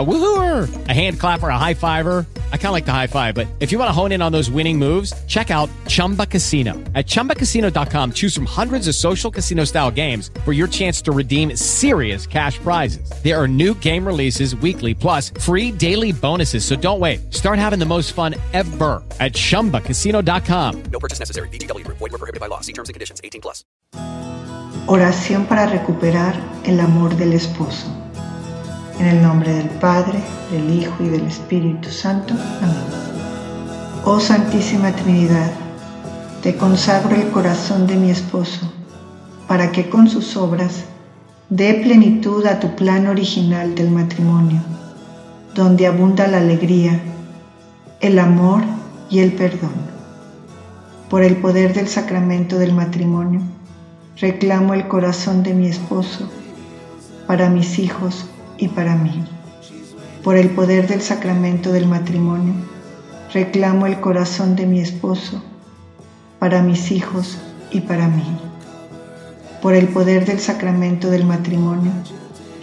a woohooer, a hand clapper, a high fiver? I kind of like the high five, but if you want to hone in on those winning moves, check out Chumba Casino. At chumbacasino.com, choose from hundreds of social casino style games for your chance to redeem serious cash prizes. There are new game releases weekly, plus free daily bonuses. So don't wait. Start having the most fun ever at chumbacasino.com. No purchase necessary. VGW Group. Void were prohibited by law. See terms and conditions. 18 plus. Oración para recuperar el amor del esposo. En el nombre del Padre, del Hijo y del Espíritu Santo. Amén. Oh Santísima Trinidad, te consagro el corazón de mi esposo, para que con sus obras dé plenitud a tu plan original del matrimonio, donde abunda la alegría, el amor y el perdón. Por el poder del sacramento del matrimonio, reclamo el corazón de mi esposo para mis hijos y para mí. Por el poder del sacramento del matrimonio, reclamo el corazón de mi esposo para mis hijos y para mí. Por el poder del sacramento del matrimonio,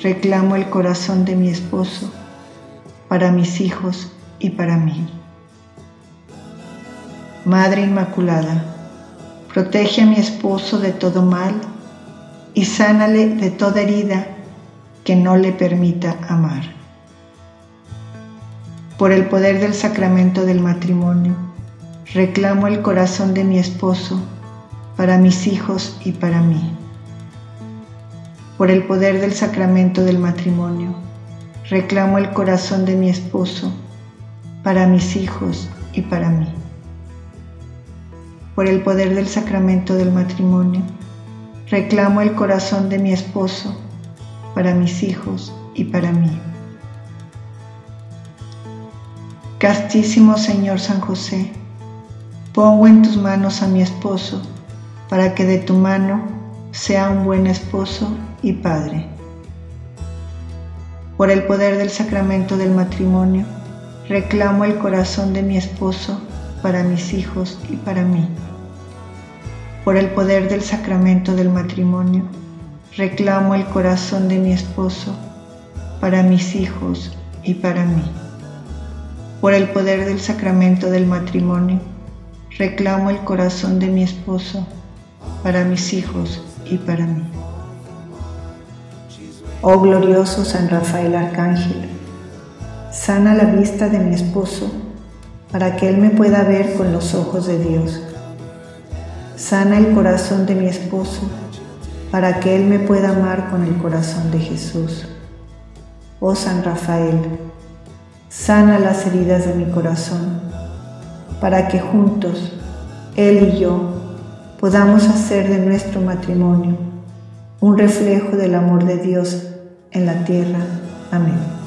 reclamo el corazón de mi esposo para mis hijos y para mí. Madre Inmaculada, protege a mi esposo de todo mal y sánale de toda herida que no le permita amar. Por el poder del sacramento del matrimonio, reclamo el corazón de mi esposo para mis hijos y para mí. Por el poder del sacramento del matrimonio, reclamo el corazón de mi esposo para mis hijos y para mí. Por el poder del sacramento del matrimonio, reclamo el corazón de mi esposo para mis hijos y para mí. Castísimo Señor San José, pongo en tus manos a mi esposo, para que de tu mano sea un buen esposo y padre. Por el poder del sacramento del matrimonio, reclamo el corazón de mi esposo para mis hijos y para mí. Por el poder del sacramento del matrimonio, reclamo el corazón de mi esposo para mis hijos y para mí. Por el poder del sacramento del matrimonio, reclamo el corazón de mi esposo para mis hijos y para mí. Oh glorioso San Rafael Arcángel, sana la vista de mi esposo para que él me pueda ver con los ojos de Dios. Sana el corazón de mi esposo para que Él me pueda amar con el corazón de Jesús. Oh San Rafael, sana las heridas de mi corazón, para que juntos, Él y yo, podamos hacer de nuestro matrimonio un reflejo del amor de Dios en la tierra. Amén.